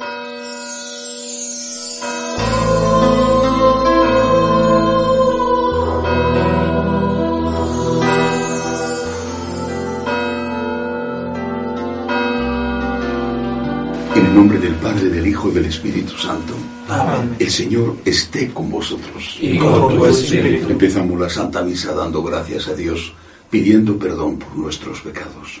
En el nombre del Padre, del Hijo y del Espíritu Santo. Amén. El Señor esté con vosotros. Y con tu espíritu. Empezamos la Santa Misa dando gracias a Dios, pidiendo perdón por nuestros pecados.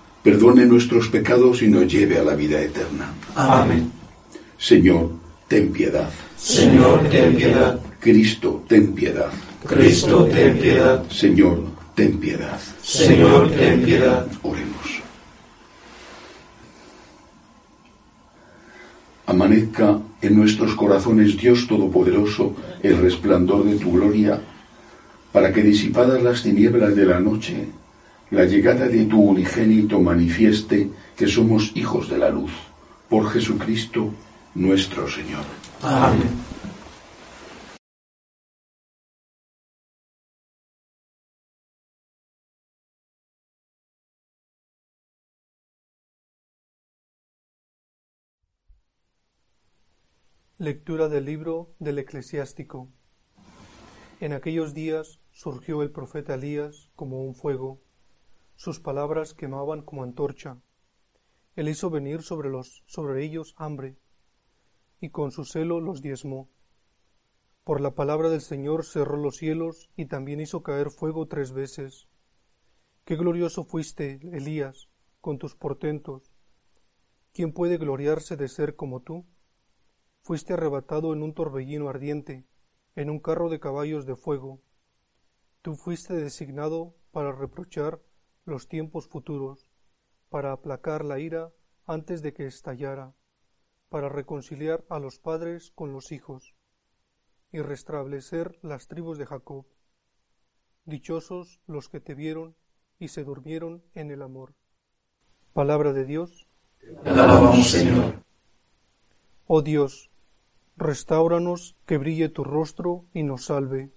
perdone nuestros pecados y nos lleve a la vida eterna. Amén. Señor, ten piedad. Señor, ten piedad. Cristo, ten piedad. Cristo, ten piedad. Señor, ten piedad. Señor, ten piedad. Oremos. Amanezca en nuestros corazones, Dios Todopoderoso, el resplandor de tu gloria, para que disipadas las tinieblas de la noche, la llegada de tu unigénito manifieste que somos hijos de la luz. Por Jesucristo nuestro Señor. Amén. Lectura del libro del eclesiástico. En aquellos días surgió el profeta Elías como un fuego, sus palabras quemaban como antorcha. Él hizo venir sobre los sobre ellos hambre, y con su celo los diezmó. Por la palabra del Señor cerró los cielos y también hizo caer fuego tres veces. Qué glorioso fuiste, Elías, con tus portentos. ¿Quién puede gloriarse de ser como tú? Fuiste arrebatado en un torbellino ardiente, en un carro de caballos de fuego. Tú fuiste designado para reprochar los tiempos futuros, para aplacar la ira antes de que estallara, para reconciliar a los padres con los hijos, y restablecer las tribus de Jacob. Dichosos los que te vieron y se durmieron en el amor. Palabra de Dios. Alabamos, Señor. Oh Dios, restauranos que brille tu rostro y nos salve.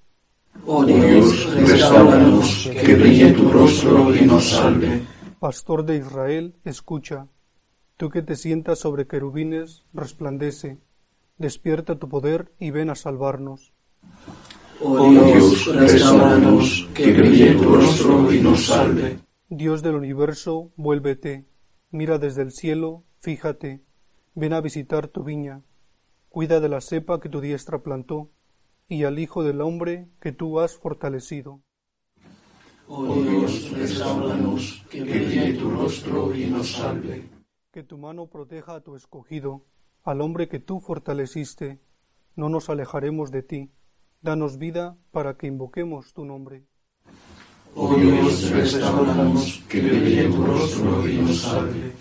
Oh Dios, restauranos, que brille tu rostro y nos salve. Pastor de Israel, escucha. Tú que te sientas sobre querubines, resplandece. Despierta tu poder y ven a salvarnos. Oh Dios, restauranos, que brille tu rostro y nos salve. Dios del universo, vuélvete. Mira desde el cielo, fíjate. Ven a visitar tu viña. Cuida de la cepa que tu diestra plantó y al Hijo del Hombre que tú has fortalecido. Oh Dios, restauranos, que brille tu rostro y nos salve. Que tu mano proteja a tu escogido, al hombre que tú fortaleciste. No nos alejaremos de ti. Danos vida para que invoquemos tu nombre. Oh Dios, restauranos, que brille tu rostro y nos salve.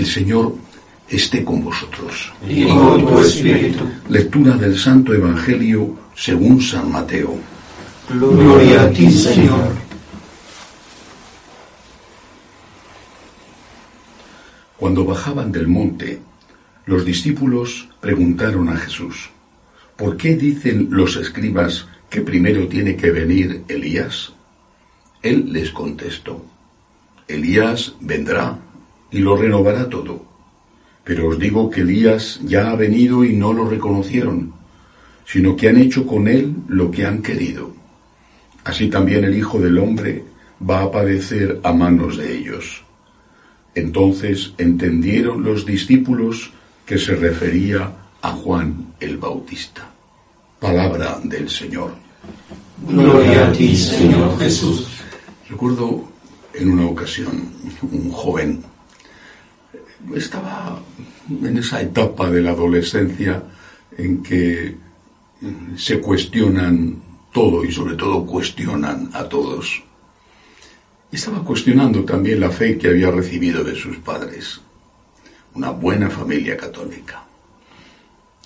El Señor esté con vosotros. Y con tu espíritu. Lectura del Santo Evangelio según San Mateo. Gloria a ti, Señor. Cuando bajaban del monte, los discípulos preguntaron a Jesús, ¿por qué dicen los escribas que primero tiene que venir Elías? Él les contestó, Elías vendrá y lo renovará todo. Pero os digo que Elías ya ha venido y no lo reconocieron, sino que han hecho con él lo que han querido. Así también el Hijo del Hombre va a padecer a manos de ellos. Entonces entendieron los discípulos que se refería a Juan el Bautista. Palabra del Señor. Gloria a ti, Señor Jesús. Recuerdo en una ocasión un joven estaba en esa etapa de la adolescencia en que se cuestionan todo y sobre todo cuestionan a todos. Estaba cuestionando también la fe que había recibido de sus padres, una buena familia católica.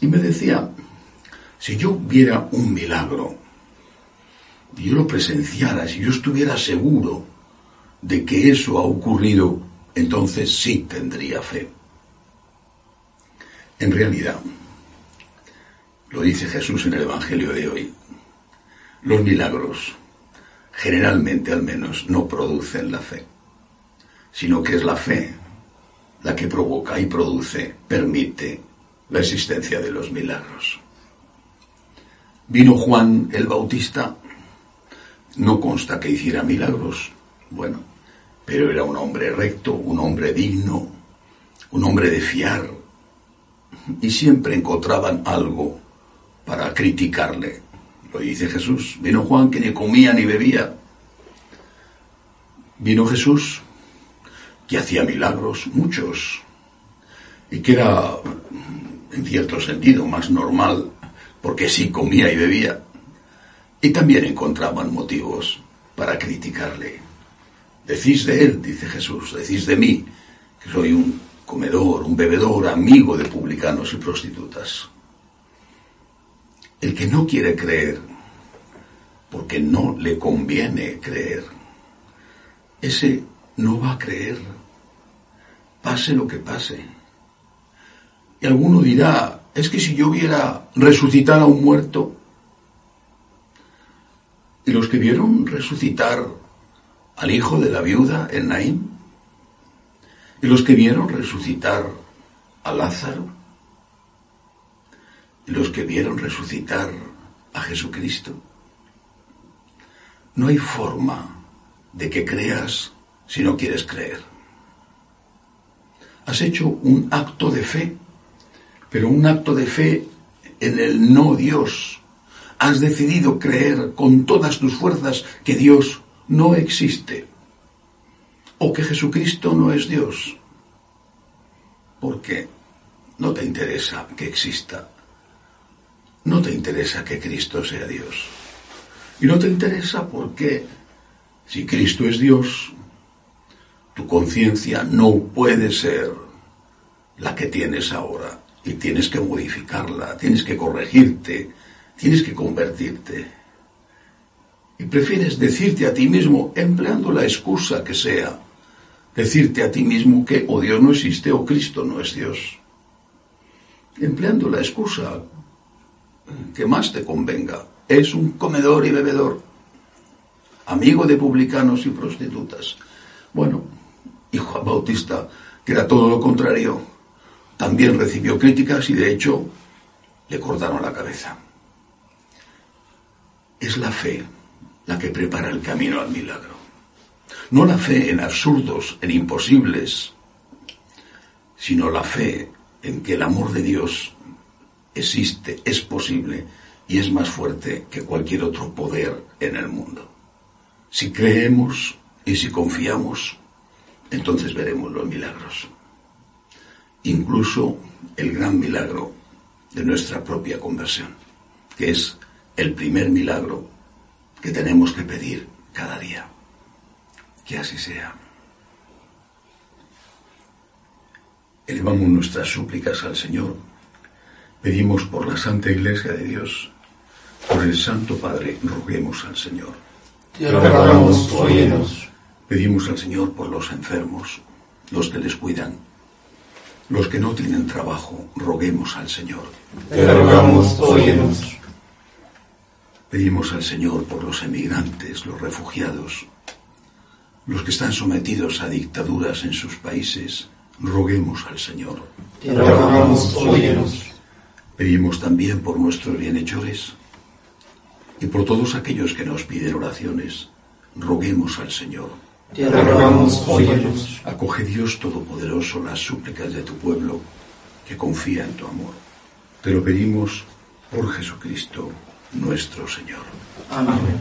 Y me decía, si yo viera un milagro, y yo lo presenciara, si yo estuviera seguro de que eso ha ocurrido, entonces sí tendría fe. En realidad, lo dice Jesús en el Evangelio de hoy, los milagros, generalmente al menos, no producen la fe, sino que es la fe la que provoca y produce, permite la existencia de los milagros. Vino Juan el Bautista, no consta que hiciera milagros, bueno, pero era un hombre recto, un hombre digno, un hombre de fiar, y siempre encontraban algo para criticarle. Lo dice Jesús. Vino Juan que ni comía ni bebía. Vino Jesús que hacía milagros, muchos, y que era, en cierto sentido, más normal, porque sí comía y bebía. Y también encontraban motivos para criticarle. Decís de él, dice Jesús, decís de mí, que soy un comedor, un bebedor, amigo de publicanos y prostitutas. El que no quiere creer, porque no le conviene creer, ese no va a creer, pase lo que pase. Y alguno dirá, es que si yo viera resucitar a un muerto, y los que vieron resucitar al hijo de la viuda en Naín, y los que vieron resucitar a Lázaro, y los que vieron resucitar a Jesucristo. No hay forma de que creas si no quieres creer. Has hecho un acto de fe, pero un acto de fe en el no Dios. Has decidido creer con todas tus fuerzas que Dios no existe o que Jesucristo no es Dios. Porque no te interesa que exista. No te interesa que Cristo sea Dios. Y no te interesa porque si Cristo es Dios, tu conciencia no puede ser la que tienes ahora. Y tienes que modificarla, tienes que corregirte, tienes que convertirte. Y prefieres decirte a ti mismo, empleando la excusa que sea, decirte a ti mismo que o Dios no existe o Cristo no es Dios. Empleando la excusa que más te convenga. Es un comedor y bebedor, amigo de publicanos y prostitutas. Bueno, y Juan Bautista, que era todo lo contrario, también recibió críticas y de hecho le cortaron la cabeza. Es la fe la que prepara el camino al milagro. No la fe en absurdos, en imposibles, sino la fe en que el amor de Dios existe, es posible y es más fuerte que cualquier otro poder en el mundo. Si creemos y si confiamos, entonces veremos los milagros. Incluso el gran milagro de nuestra propia conversión, que es el primer milagro que tenemos que pedir cada día. Que así sea. Elevamos nuestras súplicas al Señor. Pedimos por la Santa Iglesia de Dios, por el Santo Padre, roguemos al Señor. Te rogamos. Pedimos al Señor por los enfermos, los que les cuidan, los que no tienen trabajo, roguemos al Señor. Te rogamos, óyenos. Pedimos al Señor por los emigrantes, los refugiados, los que están sometidos a dictaduras en sus países, roguemos al Señor. Te rogamos, óyenos. Pedimos también por nuestros bienhechores y por todos aquellos que nos piden oraciones, roguemos al Señor. Te rogamos, óyenos. Acoge Dios Todopoderoso las súplicas de tu pueblo que confía en tu amor. Te lo pedimos por Jesucristo nuestro Señor. Amén.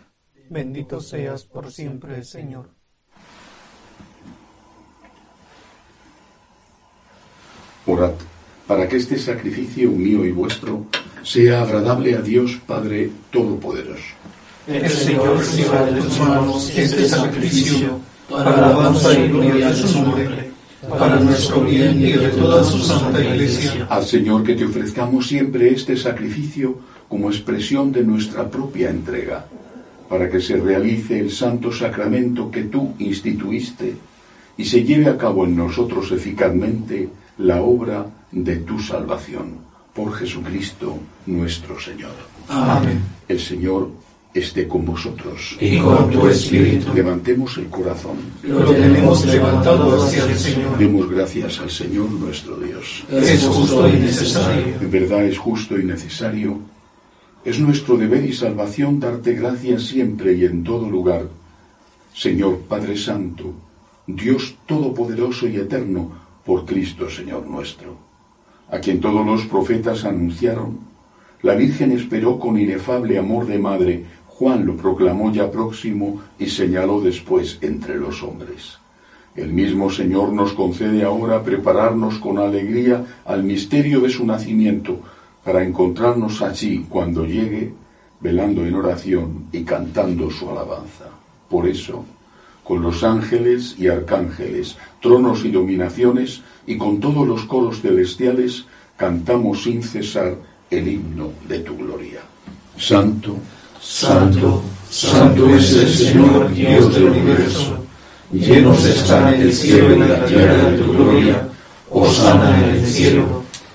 Bendito seas por siempre, Señor. Orad para que este sacrificio mío y vuestro sea agradable a Dios Padre Todopoderoso. El Señor reciba de tus manos este sacrificio para la alabanza y gloria de su nombre, para nuestro bien y de toda su santa iglesia. Al Señor que te ofrezcamos siempre este sacrificio como expresión de nuestra propia entrega, para que se realice el santo sacramento que tú instituiste y se lleve a cabo en nosotros eficazmente la obra de tu salvación. Por Jesucristo nuestro Señor. Amén. El Señor esté con vosotros. Y con tu espíritu. Levantemos el corazón. Lo tenemos levantado hacia el Señor. Demos gracias al Señor nuestro Dios. Es justo y necesario. En verdad es justo y necesario. Es nuestro deber y salvación darte gracias siempre y en todo lugar. Señor Padre Santo, Dios Todopoderoso y Eterno, por Cristo Señor nuestro, a quien todos los profetas anunciaron, la Virgen esperó con inefable amor de madre, Juan lo proclamó ya próximo y señaló después entre los hombres. El mismo Señor nos concede ahora prepararnos con alegría al misterio de su nacimiento, para encontrarnos allí cuando llegue, velando en oración y cantando su alabanza. Por eso, con los ángeles y arcángeles, tronos y dominaciones, y con todos los coros celestiales, cantamos sin cesar el himno de tu gloria. Santo, Santo, santo es el Señor Dios del universo. Llenos están el cielo y la tierra de tu gloria. Osana en el cielo.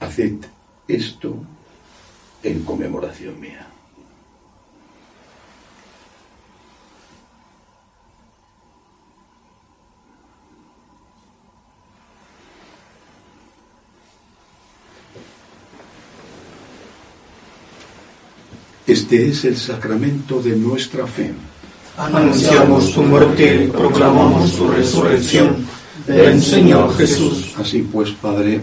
Haced esto en conmemoración mía. Este es el sacramento de nuestra fe. Anunciamos tu muerte proclamamos tu resurrección. Ven, Señor Jesús. Así pues, Padre,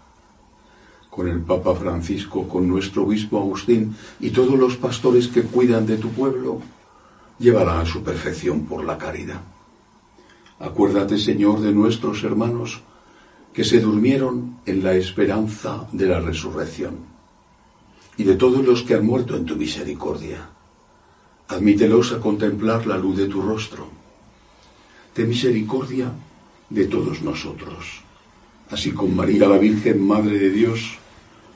con el Papa Francisco, con nuestro obispo Agustín y todos los pastores que cuidan de tu pueblo. llévala a su perfección por la caridad. Acuérdate, Señor, de nuestros hermanos que se durmieron en la esperanza de la resurrección y de todos los que han muerto en tu misericordia. Admítelos a contemplar la luz de tu rostro. Ten misericordia de todos nosotros, así con María la Virgen, Madre de Dios,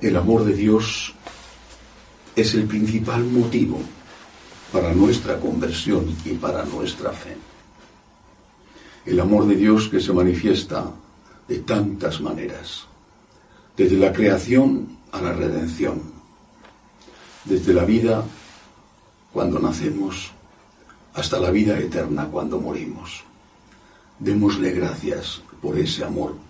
El amor de Dios es el principal motivo para nuestra conversión y para nuestra fe. El amor de Dios que se manifiesta de tantas maneras, desde la creación a la redención, desde la vida cuando nacemos hasta la vida eterna cuando morimos. Démosle gracias por ese amor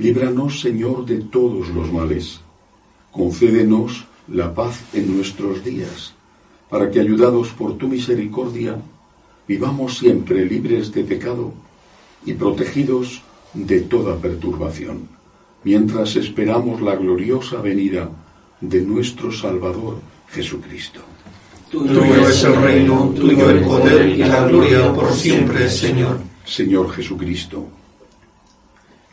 Líbranos, Señor, de todos los males. Concédenos la paz en nuestros días, para que, ayudados por tu misericordia, vivamos siempre libres de pecado y protegidos de toda perturbación, mientras esperamos la gloriosa venida de nuestro Salvador Jesucristo. Tuyo es el reino, tuyo el poder y la gloria por siempre, Señor. Señor Jesucristo,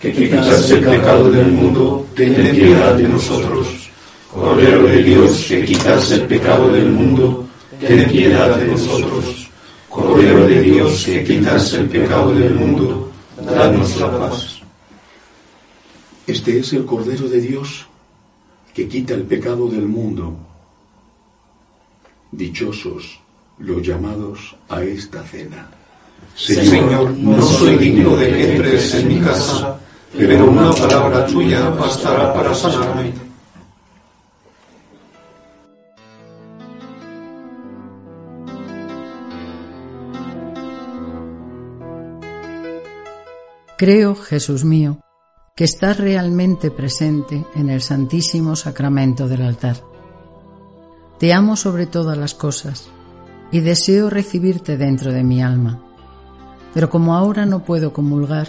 que quitas el pecado del mundo, ten piedad de nosotros. Cordero de Dios, que quitas el pecado del mundo, ten piedad de nosotros. Cordero de Dios, que quitas el pecado del mundo, danos la paz. Este es el Cordero de Dios que quita el pecado del mundo. Dichosos los llamados a esta cena. Señor, no soy digno de que entres en mi casa, pero una palabra tuya bastará para sanarme. Creo, Jesús mío, que estás realmente presente en el Santísimo Sacramento del altar. Te amo sobre todas las cosas y deseo recibirte dentro de mi alma, pero como ahora no puedo comulgar,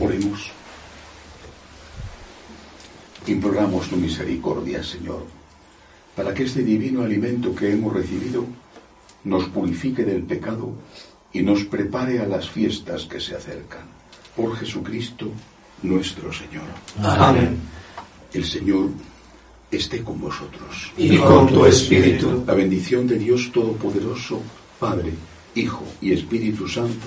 Oremos. Imploramos tu misericordia, Señor, para que este divino alimento que hemos recibido nos purifique del pecado y nos prepare a las fiestas que se acercan. Por Jesucristo nuestro Señor. Amén. El Señor esté con vosotros. Y con tu espíritu. La bendición de Dios Todopoderoso, Padre, Hijo y Espíritu Santo,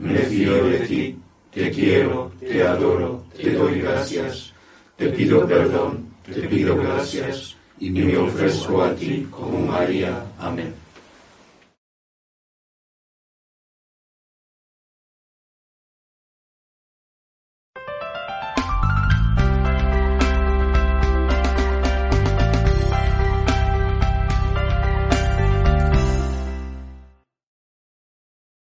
Me fío de ti, te quiero, te adoro, te doy gracias, te pido perdón, te pido gracias, y me ofrezco a ti como María. Amén.